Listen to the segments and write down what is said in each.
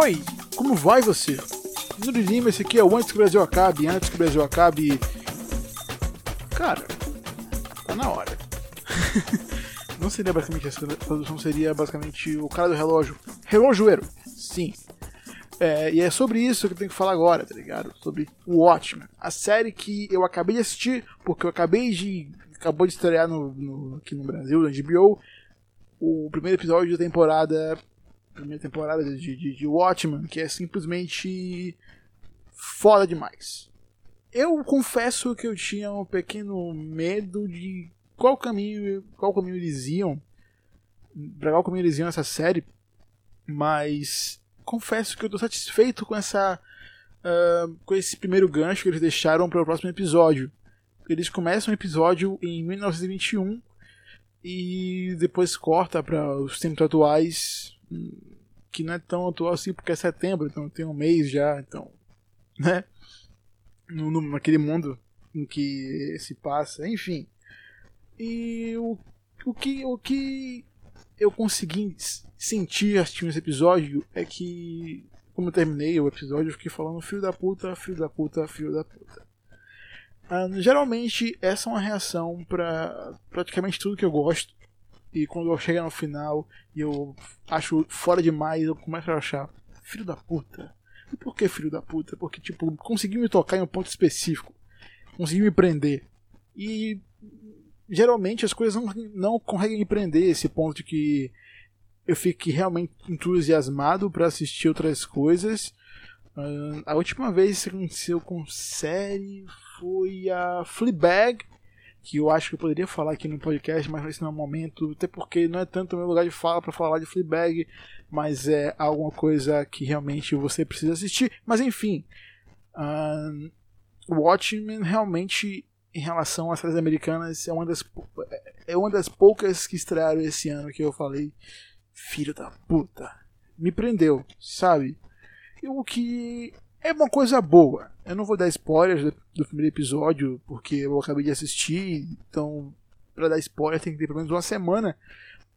Oi, como vai você? Nuri Lima, esse aqui é o Antes que o Brasil Acabe. Antes que o Brasil Acabe. Cara, tá na hora. Não seria basicamente essa tradução, seria basicamente o cara do relógio. Relojoeiro, sim. É, e é sobre isso que eu tenho que falar agora, tá ligado? Sobre o Watchmen. A série que eu acabei de assistir, porque eu acabei de. acabou de estrear no, no aqui no Brasil, na HBO, o primeiro episódio da temporada primeira temporada de, de, de Watchmen, que é simplesmente foda demais. Eu confesso que eu tinha um pequeno medo de qual caminho, qual caminho eles iam, para qual caminho eles iam essa série, mas confesso que eu estou satisfeito com essa uh, com esse primeiro gancho que eles deixaram para o próximo episódio. Eles começam o episódio em 1921 e depois corta para os tempos atuais que não é tão atual assim porque é setembro, então tem um mês já, então, né? No, no, naquele mundo em que se passa, enfim. E o, o, que, o que eu consegui sentir assistindo esse episódio é que, como eu terminei o episódio, eu fiquei falando filho da puta, filho da puta, filho da puta. Uh, geralmente, essa é uma reação para praticamente tudo que eu gosto. E quando eu chego no final e eu acho fora demais, eu começo a achar filho da puta. E por que filho da puta? Porque, tipo, conseguiu me tocar em um ponto específico. Conseguiu me prender. E geralmente as coisas não, não conseguem me prender esse ponto de que eu fique realmente entusiasmado para assistir outras coisas. Uh, a última vez que aconteceu com série foi a Fleabag que eu acho que eu poderia falar aqui no podcast, mas nesse não é o momento, até porque não é tanto o meu lugar de fala para falar de Fleabag, mas é alguma coisa que realmente você precisa assistir. Mas enfim, uh, Watchmen realmente, em relação às séries americanas, é uma das, é uma das poucas que estrearam esse ano que eu falei, filho da puta, me prendeu, sabe? O que é uma coisa boa. Eu não vou dar spoilers do, primeiro episódio, porque eu acabei de assistir, então para dar spoiler tem que ter pelo menos uma semana,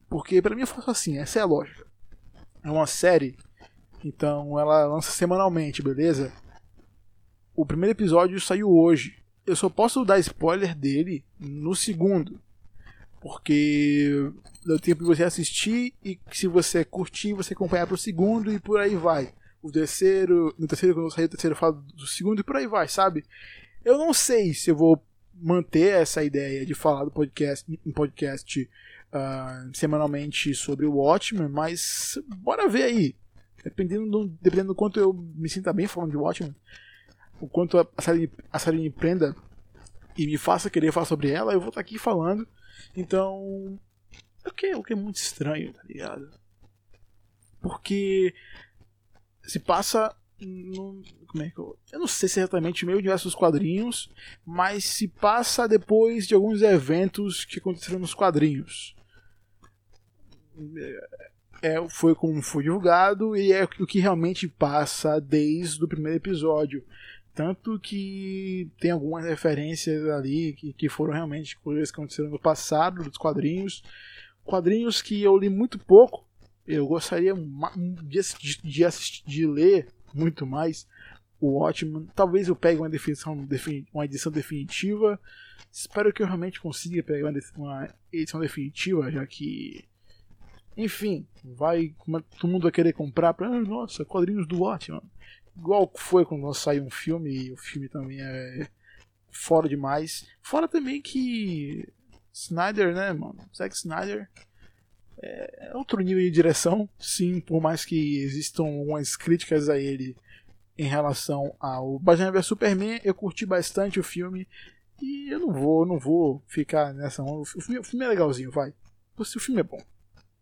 porque para mim eu faço assim, essa é a lógica. É uma série, então ela lança semanalmente, beleza? O primeiro episódio saiu hoje. Eu só posso dar spoiler dele no segundo. Porque dá tempo de você assistir e se você curtir, você acompanhar pro segundo e por aí vai o terceiro, no terceiro, quando eu sair o terceiro, eu falo do segundo e por aí vai, sabe? Eu não sei se eu vou manter essa ideia de falar do podcast, um podcast uh, semanalmente sobre o Watchmen, mas bora ver aí. Dependendo do, dependendo do quanto eu me sinta bem falando de Watchmen, o quanto a série, a série me prenda e me faça querer falar sobre ela, eu vou estar aqui falando. Então, o que, o que é muito estranho, tá ligado? Porque se passa no, como é que eu, eu não sei se é exatamente meio universo dos quadrinhos, mas se passa depois de alguns eventos que aconteceram nos quadrinhos. É, é foi como foi divulgado e é o que realmente passa desde o primeiro episódio. Tanto que tem algumas referências ali que, que foram realmente coisas que aconteceram no passado dos quadrinhos. Quadrinhos que eu li muito pouco, eu gostaria de, de, assistir, de ler muito mais o Watchmen. Talvez eu pegue uma, definição, uma edição definitiva. Espero que eu realmente consiga pegar uma edição definitiva, já que. Enfim, vai. Todo mundo vai querer comprar para. Ah, nossa, quadrinhos do Watchmen. Igual foi quando saiu um filme, e o filme também é fora demais. Fora também que. Snyder, né, mano? Zack Snyder é outro nível de direção, sim, por mais que existam algumas críticas a ele em relação ao Batman vs Superman, eu curti bastante o filme e eu não vou, não vou ficar nessa onda. O filme, o filme é legalzinho, vai. O filme é bom.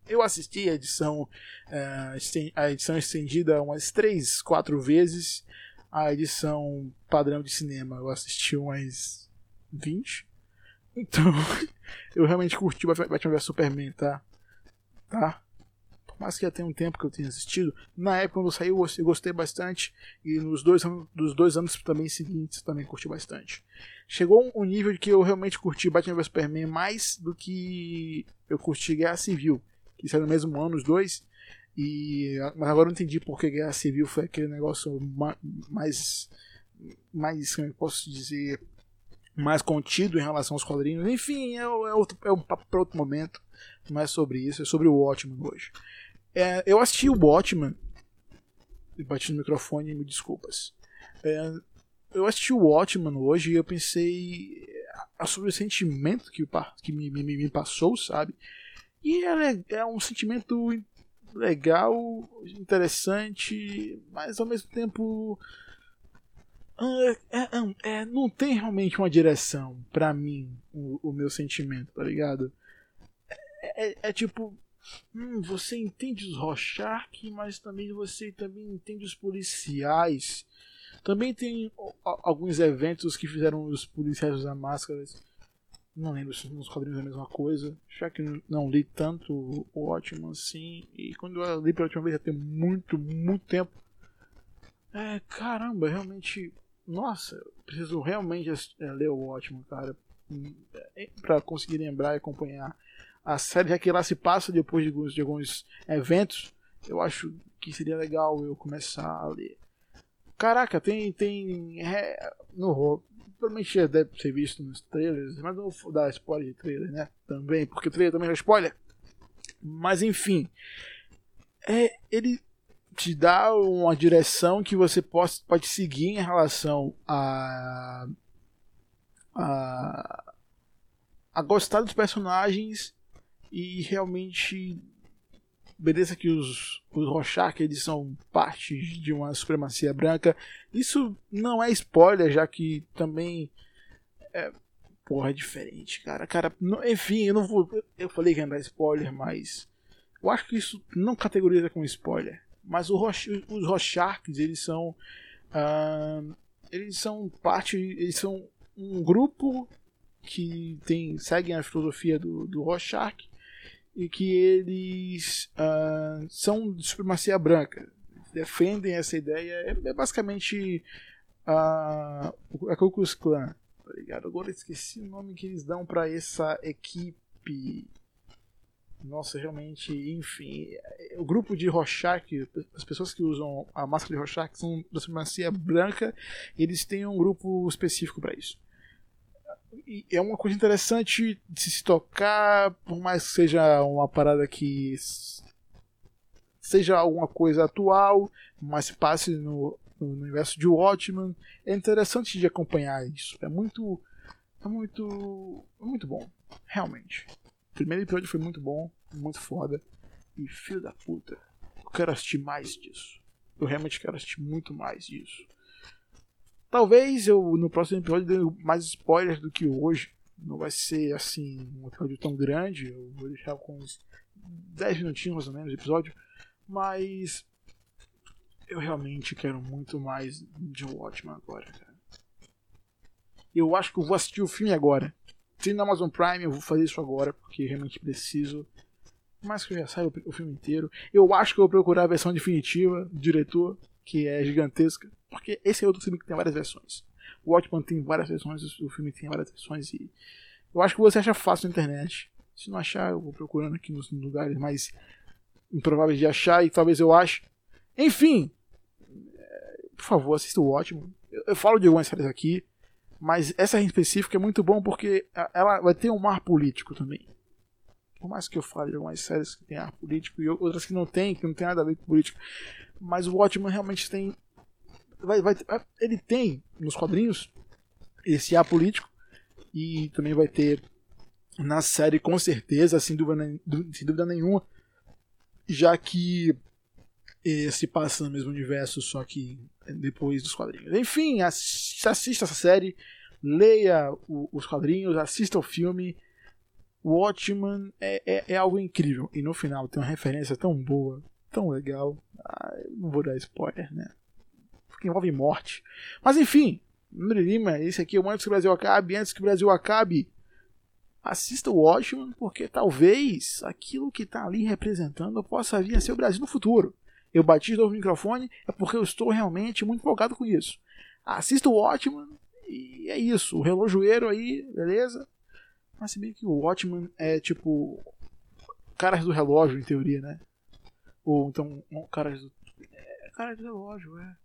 Eu assisti a edição, uh, a edição estendida umas 3, 4 vezes. A edição padrão de cinema eu assisti umas 20. Então, eu realmente curti Batman vs Superman, tá? Tá? Por mais que já tenha um tempo que eu tenha assistido, na época quando saiu eu gostei bastante e nos dois, dos dois anos também seguintes também curti bastante. Chegou um nível de que eu realmente curti Batman vs Superman mais do que eu curti Guerra Civil, que saiu no mesmo ano os dois. E, mas agora eu entendi porque Guerra Civil foi aquele negócio mais. mais. como eu posso dizer? mais contido em relação aos quadrinhos. Enfim, é, é, outro, é um papo para outro momento. Não é sobre isso, é sobre o Watchman hoje. É, eu assisti o Watchman. Bati no microfone, me desculpas. É, eu assisti o Watchman hoje e eu pensei sobre o sentimento que, que me, me, me passou, sabe? E é, é um sentimento legal, interessante, mas ao mesmo tempo ah, é, é, é, não tem realmente uma direção para mim o, o, meu sentimento, tá ligado? É, é, tipo, hum, você entende os Rorschach, mas também você também entende os policiais. Também tem alguns eventos que fizeram os policiais usar máscaras. Não lembro se nos quadrinhos é a mesma coisa. Já que não li tanto o Watchman assim. E quando eu li pela última vez já tem muito, muito tempo. É, caramba, realmente. Nossa, preciso realmente é, ler o Watchman, cara. É, pra conseguir lembrar e acompanhar a série, já que lá se passa depois de alguns, de alguns eventos. Eu acho que seria legal eu começar a ler. Caraca, tem. tem é, no, provavelmente deve ser visto nos trailers, mas não vou dar spoiler de trailer, né? Também, porque o trailer também é spoiler. Mas enfim. É, ele te dá uma direção que você pode, pode seguir em relação a, a. a gostar dos personagens e realmente beleza que os, os Rorschach eles são parte de uma supremacia branca. Isso não é spoiler, já que também é, porra, é diferente, cara. Cara, não, enfim, eu não vou. Eu falei que ia dar spoiler, mas eu acho que isso não categoriza como spoiler. Mas o os Rorschachs, eles são. Uh, eles são parte. Eles são um grupo que tem, seguem a filosofia do, do Rorschach e que eles uh, são de supremacia branca. Defendem essa ideia. É, é basicamente uh, a Ku Klux Klan. Tá ligado? Agora esqueci o nome que eles dão para essa equipe. Nossa, realmente, enfim. O grupo de Rorschach, as pessoas que usam a máscara de Rorschach são da supremacia branca, eles têm um grupo específico para isso é uma coisa interessante de se tocar, por mais que seja uma parada que seja alguma coisa atual, mas se passe no, no universo de Watchmen, é interessante de acompanhar isso. É muito é muito é muito bom, realmente. O primeiro episódio foi muito bom, muito foda e filho da puta. Eu quero assistir mais disso. Eu realmente quero assistir muito mais disso. Talvez eu no próximo episódio dê mais spoilers do que hoje. Não vai ser assim um episódio tão grande. Eu vou deixar com uns 10 minutinhos mais ou menos de episódio. Mas eu realmente quero muito mais de Watchmen agora, cara. Eu acho que eu vou assistir o filme agora. Se na Amazon Prime, eu vou fazer isso agora, porque realmente preciso. Mas que eu já saiba o filme inteiro. Eu acho que eu vou procurar a versão definitiva diretor, que é gigantesca. Porque esse é outro filme que tem várias versões. O Watchmen tem várias versões, o filme tem várias versões e eu acho que você acha fácil na internet. Se não achar, eu vou procurando aqui nos lugares mais improváveis de achar e talvez eu ache. Enfim, é, por favor, assista o Watchmen. Eu, eu falo de algumas séries aqui, mas essa em específico é muito bom porque ela vai ter um ar político também. Por mais que eu fale de algumas séries que tem ar político e outras que não tem, que não tem nada a ver com político, mas o Watchmen realmente tem vai, vai, ele tem nos quadrinhos esse ar político e também vai ter na série com certeza, sem dúvida, sem dúvida nenhuma, já que se passa no mesmo universo, só que depois dos quadrinhos. Enfim, assista, essa série, leia os quadrinhos, assista o filme. Watchman é, é, é, algo incrível. E no final tem uma referência tão boa, tão legal. Ah, não vou dar spoiler, né? porque envolve morte. Mas enfim, Número Lima, esse aqui é o Antes que o Brasil acabe. Antes que o Brasil acabe, assista o Watchmen, porque talvez aquilo que está ali representando possa vir a ser o Brasil no futuro. Eu bati de novo o microfone, é porque eu estou realmente muito empolgado com isso. Assista o Watchmen e é isso. O relojoeiro aí, beleza? Mas se bem que o Watchmen é tipo. Caras do relógio, em teoria, né? Ou então, um cara do. É, cara de relógio, é.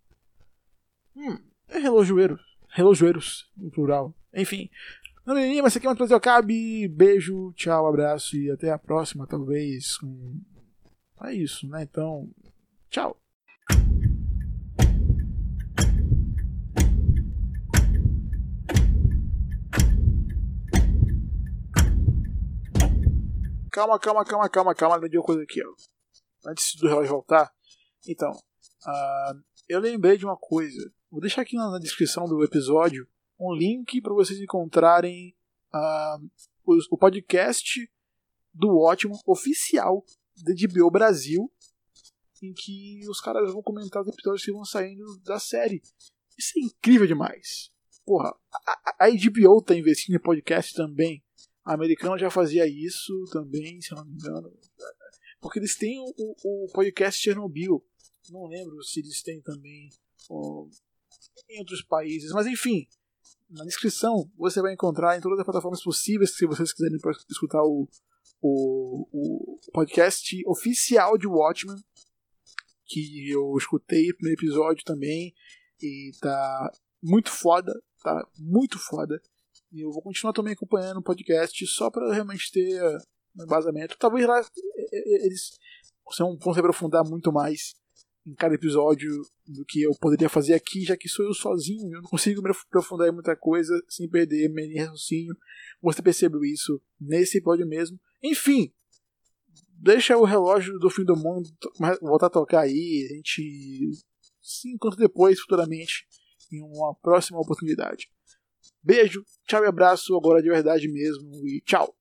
Hum, é relojoeiro. Relojoeiros, no plural. Enfim. Menininha, mas aqui é mais Brasil Cabe. Beijo, tchau, abraço e até a próxima, talvez. Com... É isso, né? Então, tchau. Calma, calma, calma, calma, calma. Lembrei de uma coisa aqui, ó. Antes do relógio voltar. Então, uh, eu lembrei de uma coisa. Vou deixar aqui na, descrição do episódio um link para vocês encontrarem uh, o, o, podcast do Ótimo oficial da HBO Brasil, em que os caras vão comentar os episódios que vão saindo da série. Isso é incrível demais. Porra, a, a HBO tá investindo em podcast também. A americana já fazia isso também, se eu não me engano. Porque eles têm o, o podcast Chernobyl. Não lembro se eles têm também ó, em outros países. Mas enfim, na descrição você vai encontrar em todas as plataformas possíveis se vocês quiserem escutar o, o, o podcast oficial de Watchmen. Que eu escutei o primeiro episódio também. E tá muito foda. Tá muito foda. E eu vou continuar também acompanhando o podcast só para realmente ter um embasamento. Talvez lá eles vão se aprofundar muito mais em cada episódio do que eu poderia fazer aqui, já que sou eu sozinho, eu não consigo me aprofundar em muita coisa sem perder meu raciocínio. Você percebeu isso nesse episódio mesmo. Enfim, deixa o relógio do fim do mundo voltar a tocar aí, a gente se encontra depois, futuramente, em uma próxima oportunidade. Beijo, tchau e abraço, agora de verdade mesmo, e tchau!